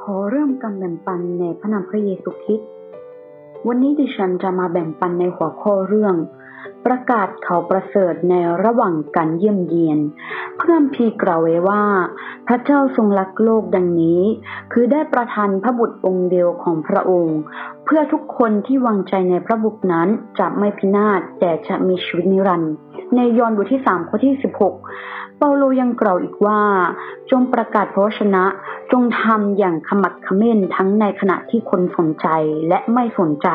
ขอเริ่มการแบ่งปันในพระนามพระเยซูคริสต์วันนี้ดิฉันจะมาแบ่งปันในหัวข้อเรื่อง ประกาศเขาประเสริฐในระหว่างการเยี่ยมเยียนเพื่อนพีกล่าวไว้ว่า พระเจ้าทรงรักโลกดังนี้ คือได้ประทานพระบุตรองค์เดียวของพระองค์ เพื่อทุกคนที่วางใจในพระบุตรนั้นจะไม่พินาศแต่จะมีชีวิตนิรันดร์ ในยอห์นบทที่ 3 ข้อที่ 16 เปาโลยังกล่าวอีกว่า จงประกาศพระชนะ จงทำอย่างขมักเขม้นทั้งในขณะที่คนสนใจและไม่สนใจ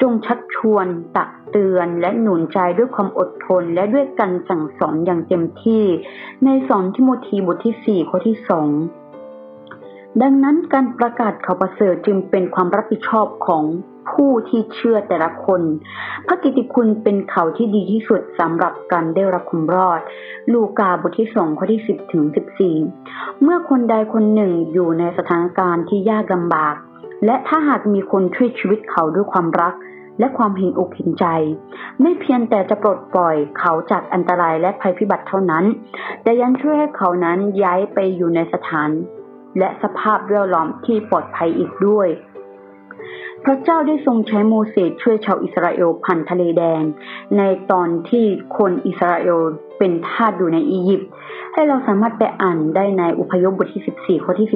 จงชักชวน ตักเตือนและหนุนใจด้วยความอดทนและด้วยการสั่งสอนอย่างเต็มที่ ในสอนทิโมธีบทที่ 4 ข้อที่ 2 ดังนั้นการประกาศข่าวประเสริฐจึงเป็นความรับผิดชอบของ ผู้ที่เชื่อแต่ละคน พระกิติคุณเป็นเขาที่ดีที่สุดสำหรับการได้รับความรอด ลูกาบทที่สองข้อที่สิบถึงสิบสี่เมื่อคนใดคนหนึ่งอยู่ในสถานการณ์ที่ยากลำบาก และถ้าหากมีคนช่วยชีวิตเขาด้วยความรักและความเห็นอกเห็นใจ ไม่เพียงแต่จะปลดปล่อยเขาจากอันตรายและภัยพิบัติเท่านั้น แต่ยังช่วยให้เขานั้นย้ายไปอยู่ในสถาน และสภาพแวดล้อมที่ปลอดภัยอีกด้วย พระเจ้าได้ทรงใช้โมเสสช่วยชาวอิสราเอลผ่านทะเลแดง ในตอนที่คนอิสราเอลเป็นทาสอยู่ในอียิปต์ให้เราสามารถไปอ่านได้ในอุพยพบทที่ 14 ข้อที่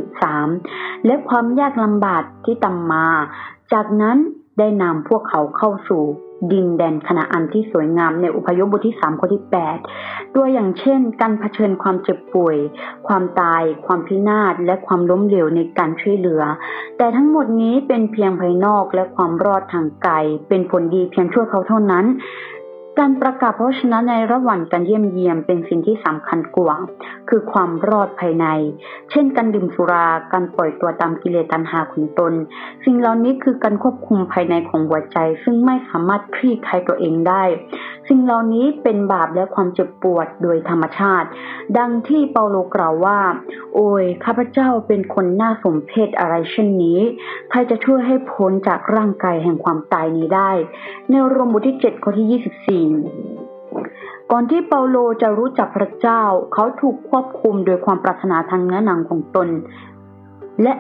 13 และความยากลำบากที่ตามมา จากนั้นได้นำพวกเขาเข้าสู่ ดินแดนขณะอันที่สวยงามในอุพยพบทที่3ข้อที่8ตัวอย่างเช่น การเผชิญความเจ็บป่วย ความตาย ความพินาศและความล้มเหลวในการช่วยเหลือ แต่ทั้งหมดนี้เป็นเพียงภายนอกและความรอดทางกายเป็นผลดีเพียงชั่วเขาเท่านั้น การประกาศพระชนะในระหว่างการเยี่ยมเยียมเป็นสิ่งที่สำคัญกว่า คือความรอดภายใน เช่นการดื่มสุรา การปล่อยตัวตามกิเลสตัณหาของตน สิ่งเหล่านี้คือการควบคุมภายในของหัวใจ ซึ่งไม่สามารถคลี่คลายตัวเองได้ สิ่งเหล่านี้เป็นบาปและความเจ็บปวดโดยธรรมชาติ ดังที่เปาโลกล่าวว่า โอ้ยข้าพเจ้าเป็นคนน่าสมเพชอะไรเช่นนี้ ใครจะช่วยให้พ้นจากร่างกายแห่งความตายนี้ได้ ในโรมบทที่ 7 ข้อที่ 24ก่อนที่เปาโลจะรู้จักพระเจ้า เขาถูกควบคุมโดยความปรารถนาทางเนื้อหนังของตน และ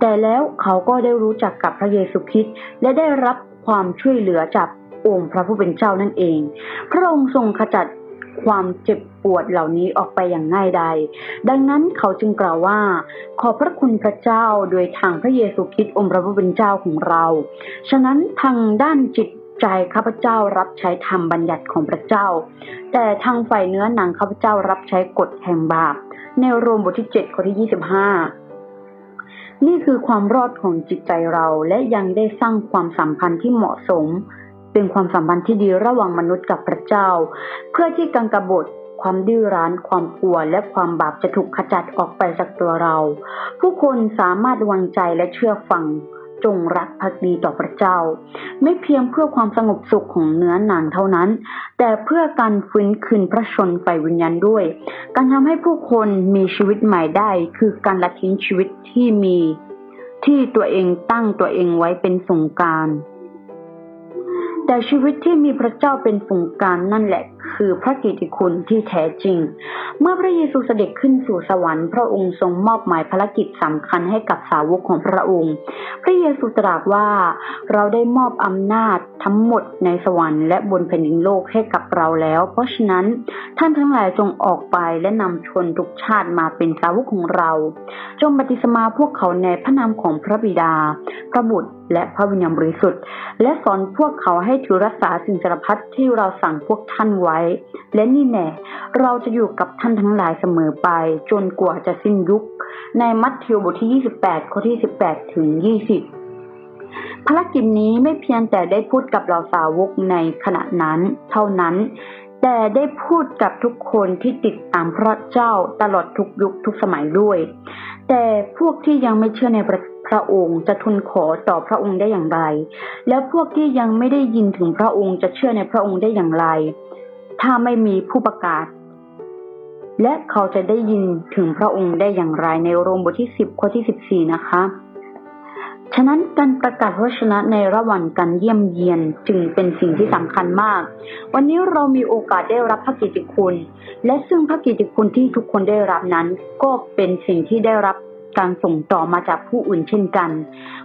แต่แล้วเขาก็ได้รู้จักกับพระเยซูคริสต์และได้รับความช่วยเหลือจากองค์พระผู้เป็นเจ้านั่นเอง พระองค์ทรงขจัดความเจ็บปวดเหล่านี้ออกไปอย่างง่ายดายดังนั้นเขาจึงกล่าวว่า ขอบพระคุณพระเจ้าโดยทางพระเยซูคริสต์องค์พระผู้เป็นเจ้าของเรา ฉะนั้นทางด้านจิต ใจข้าพเจ้ารับใช้ธรรมบัญญัติของพระเจ้า แต่ทางฝ่ายเนื้อหนังข้าพเจ้ารับใช้กฎแห่งบาป ในโรมบทที่7ข้อที่25นี่คือความรอดของจิตใจเราและยังได้สร้างความสัมพันธ์ที่เหมาะสม เป็นความสัมพันธ์ที่ดีระหว่างมนุษย์กับพระเจ้า เพื่อที่กังกบฏความดื้อรั้นความกลัวและความบาปจะถูกขจัดออกไปจากตัวเรา ผู้คนสามารถวางใจและเชื่อฟัง จงรักภักดีต่อพระเจ้า ไม่เพียงเพื่อความสงบสุขของเนื้อหนังเท่านั้น แต่เพื่อการฟื้นคืนพระชนไฟวิญญาณด้วย การทำให้ผู้คนมีชีวิตใหม่ได้ คือการละทิ้งชีวิตที่มี ที่ตัวเองตั้งตัวเองไว้เป็นสงการแต่ชีวิตที่มีพระเจ้าเป็นสงการนั่นแหละ คือพระกิติคุณที่แท้จริง เมื่อพระเยซูเสด็จขึ้นสู่สวรรค์พระองค์ทรงมอบหมายภารกิจสำคัญให้กับสาวกของพระองค์ พระเยซูตรัสว่าเราได้มอบอำนาจทั้งหมดในสวรรค์และบนแผ่นดินโลกให้กับเราแล้ว เพราะฉะนั้นท่านทั้งหลายจงออกไปและนำชนทุกชาติมาเป็นสาวกของเรา จงปฏิสมาพวกเขาในพระนามของพระบิดาพระบุตร และพระวิญญาณบริสุทธิ์ และสอนพวกเขาให้ถือรักษาสิ่งสารพัดที่เราสั่งพวกท่านไว้ และนี่แน่เราจะอยู่กับท่านทั้งหลายเสมอไป จนกว่าจะสิ้นยุค ในมัทธิวบทที่ 28 ข้อที่ 18 ถึง 20 ภารกิจนี้ไม่เพียงแต่ได้พูดกับเราสาวกในขณะนั้น เท่านั้นแต่ได้พูดกับทุกคนที่ติดตามพระเจ้าตลอดทุกยุคทุกสมัยด้วย แต่พวกที่ยังไม่เชื่อในพระ ระองค์จะทูลขอต่อพระองค์ได้อย่างไร แล้วพวกที่ยังไม่ได้ยินถึงพระองค์จะเชื่อในพระองค์ได้อย่างไร ถ้าไม่มีผู้ประกาศ และเขาจะได้ยินถึงพระองค์ได้อย่างไรในโรมบทที่สิบข้อที่สิบสี่นะคะ ฉะนั้นการประกาศพระชนะในระหว่างการเยี่ยมเยียนจึงเป็นสิ่งที่สำคัญมาก วันนี้เรามีโอกาสได้รับพระกิตติคุณ และซึ่งพระกิตติคุณที่ทุกคนได้รับนั้น ก็เป็นสิ่งที่ได้รับ การส่งต่อมาจากผู้อื่นเช่นกัน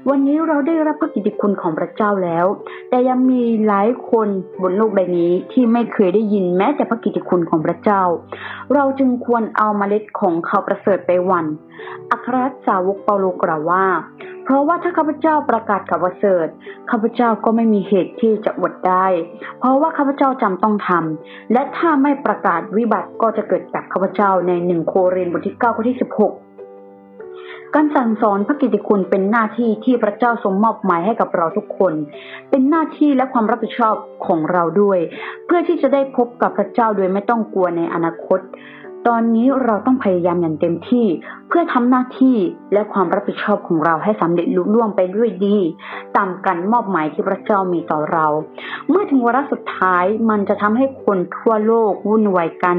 วันนี้เราได้รับพระกิติคุณของพระเจ้าแล้ว แต่ยังมีหลายคนบนโลกใบนี้ที่ไม่เคยได้ยินแม้แต่พระกิติคุณของพระเจ้า เราจึงควรเอามาเมล็ดของเขาประเสริฐไปวัน อัครสาวกเปาโลกล่าวว่า เพราะว่าถ้าข้าพเจ้าประกาศข่าวประเสริฐข้าพเจ้าก็ไม่มีเหตุที่จะอดได้ เพราะว่าข้าพเจ้าจำต้องทำและถ้าไม่ประกาศวิบัติก็จะเกิดกับข้าพเจ้าในหนึ่งโครินธ์บทที่เก้าข้อที่สิบหก การสั่งสอนพระกิติคุณเป็นหน้าที่ที่พระเจ้าทรงมอบหมายให้กับเราทุกคน เป็นหน้าที่และความรับผิดชอบของเราด้วย เพื่อที่จะได้พบกับพระเจ้าโดยไม่ต้องกลัวในอนาคต ตอนนี้เราต้องพยายามอย่างเต็มที่ เพื่อทำหน้าที่และความรับผิดชอบของเราให้สำเร็จลุล่วงไปด้วยดี ตามการมอบหมายที่พระเจ้ามีต่อเรา เมื่อถึงวาระสุดท้ายมันจะทำให้คนทั่วโลกวุ่นวายกัน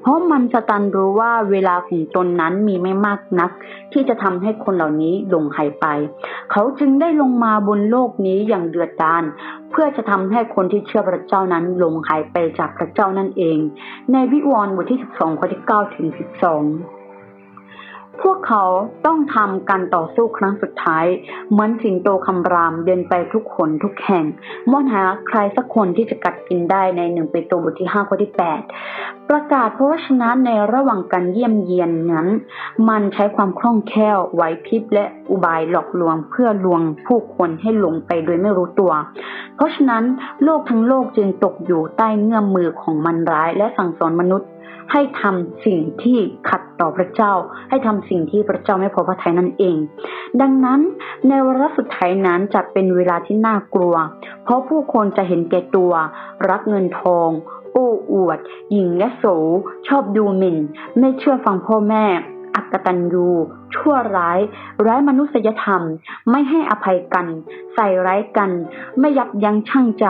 เพราะมันจะตันรู้ว่าเวลาของตนนั้นมีไม่มากนัก ที่จะทำให้คนเหล่านี้หลงหายไป เขาจึงได้ลงมาบนโลกนี้อย่างเดือดดาล เพื่อจะทำให้คนที่เชื่อพระเจ้านั้นหลงหายไปจากพระเจ้านั่นเอง ในวิวรณ์บทที่ 12 ข้อที่ 9 ถึง 12 พวกเขาต้องทำการต่อสู้ครั้งสุดท้าย เหมือนสิงโตคำรามเดินไปทุกคนทุกแห่งมอนหาใครสักคนที่จะกัดกินได้ในหนึ่งเปโตรบทที่ห้าข้อที่แปดประกาศพระวชนะในระหว่างการเยี่ยมเยียนนั้น มันใช้ความคล่องแคล่วไหวพริบและอุบายหลอกลวงเพื่อลวงผู้คนให้หลงไปโดยไม่รู้ตัว เพราะฉะนั้นโลกทั้งโลกจึงตกอยู่ใต้เงื่อมมือของมันร้ายและสั่งสอนมนุษย์ ให้ทำสิ่งที่ขัดต่อพระเจ้า ให้ทำสิ่งที่พระเจ้าไม่พอพระทัยนั่นเอง ดังนั้นในวาระสุดท้ายนั้นจะเป็นเวลาที่น่ากลัว เพราะผู้คนจะเห็นแก่ตัว รักเงินทองโอ้อวด หญิงและโส ชอบดูหมิ่น ไม่เชื่อฟังพ่อแม่ อักตันยูชั่วร้าย ร้ายมนุษยธรรม ไม่ให้อภัยกัน ใส่ร้ายกัน ไม่ยับยั้งชั่งใจ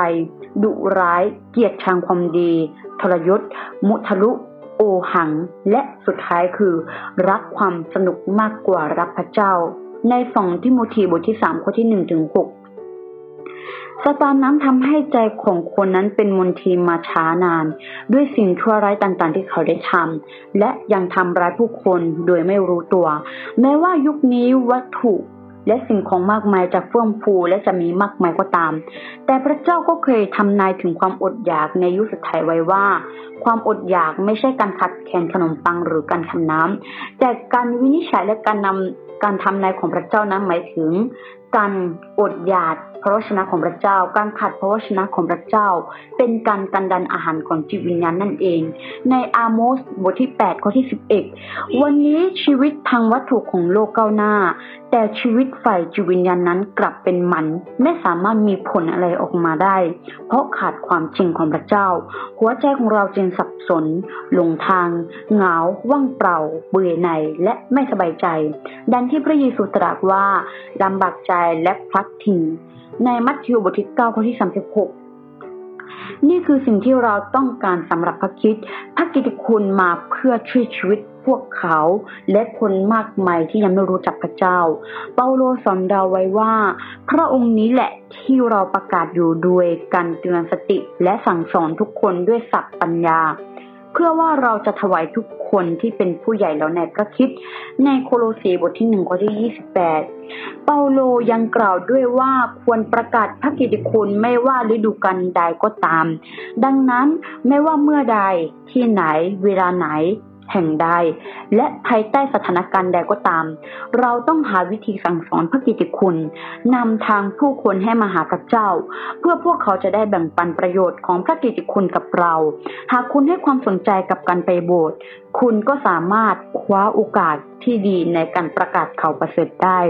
ดุร้าย เกียรติชังความดี ทรยศ มุทะลุ โอหัง และสุดท้ายคือ รักความสนุกมากกว่ารักพระเจ้า ในสองทิโมธีบทที่สามข้อที่หนึ่งถึงหกสตานนั้นทำให้ใจของคนนั้นเป็นมนทินมาช้านาน ด้วยสิ่งชั่วร้ายต่างๆ ที่เขาได้ทำและยังทำร้ายผู้คนโดยไม่รู้ตัว แม้ว่ายุคนี้วัตถุ และสิ่งของมากมายจะเฟื่องฟูและจะมีมากมายก็ตาม แต่พระเจ้าก็เคยทำนายถึงความอดอยากในยุคสุดท้ายไว้ว่า ความอดอยากไม่ใช่การขัดแคลนขนมปังหรือการทำน้ำแต่การวินิจฉัยและการนำการทำนายของพระเจ้านั้นหมายถึง การอดอยากพระวชนะของพระเจ้า การขัดพระวชนะของพระเจ้า เป็นการกันดันอาหารของจิตวิญญาณนั่นเอง ในอาโมสบทที่8ข้อที่11 วันนี้ชีวิตทางวัตถุของโลกก้าวหน้า แต่ชีวิตฝ่ายจิตวิญญาณนั้นกลับเป็นมัน ไม่สามารถมีผลอะไรออกมาได้ เพราะขาดความจริงของพระเจ้า หัวใจของเราจึงสับสนหลงทางเหงาว่างเปล่า เบื่อหน่ายและไม่สบายใจ ดังที่พระเยซูตรัสว่าลำบากใจและพลัดทิ้งในมัทธิวบทที่เก้าข้อที่สามสิบหกนี่คือสิ่งที่เราต้องการสำหรับพระคิดพระกิติคุณมาเพื่อช่วยชีวิตพวกเขาและคนมากมายที่ยังไม่รู้จักพระเจ้า เปาโลสอนเราไว้ว่า พระองค์นี้แหละที่เราประกาศอยู่ด้วยการเตือนสติและสั่งสอนทุกคนด้วยศัพท์ปัญญา เพื่อว่าเราจะถวายทุกคนที่เป็นผู้ใหญ่แล้วในพระคิดในโคโลสีบทที่หนึ่งข้อที่ยี่สิบแปดเปาโลยังกล่าวด้วยว่าควรประกาศพระกิตติคุณไม่ว่าฤดูกาลใดก็ตาม ดังนั้นไม่ว่าเมื่อใดที่ไหนเวลาไหน แห่งใด และภายใต้สถานการณ์ใดก็ตาม เราต้องหาวิธีสั่งสอนพระกิติคุณนำทางผู้คนให้มาหาพระเจ้า เพื่อพวกเขาจะได้แบ่งปันประโยชน์ของพระกิติคุณกับเรา หากคุณให้ความสนใจกับการไปโบสถ์คุณก็สามารถคว้าโอกาสที่ดีในการประกาศข่าวประเสริฐได้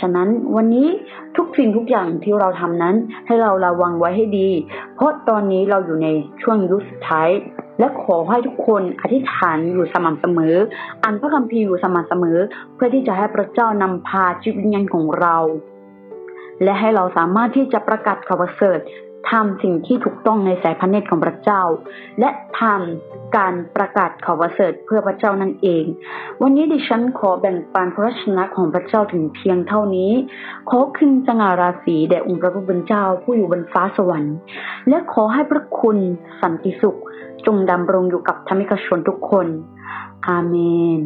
ฉะนั้นวันนี้ทุกสิ่งทุกอย่างที่เราทำนั้นให้เราระวังไว้ให้ดี เพราะตอนนี้เราอยู่ในช่วงยุคสุดท้าย และขอให้ทุกคนอธิษฐานอยู่สม่ำเสมออ่านพระคัมภีร์อยู่สม่ำเสมอ เพื่อที่จะให้พระเจ้านำพาชีวิตวิญญาณของเรา และให้เราสามารถที่จะประกาศข่าวประเสริฐ ทำสิ่งที่ถูกต้องในสายพระเนตรของพระเจ้า และทำการประกาศข่าวประเสริฐเพื่อพระเจ้านั่นเอง วันนี้ดิฉันขอแบ่งปันพระชนะของพระเจ้าถึงเพียงเท่านี้ ขอขึ้นสง่าราศีแด่องค์พระผู้เป็นเจ้าผู้อยู่บนฟ้าสวรรค์ และขอให้พระคุณสันติสุข จงดำรงอยู่กับธรรมิกชนทุกคน อาเมน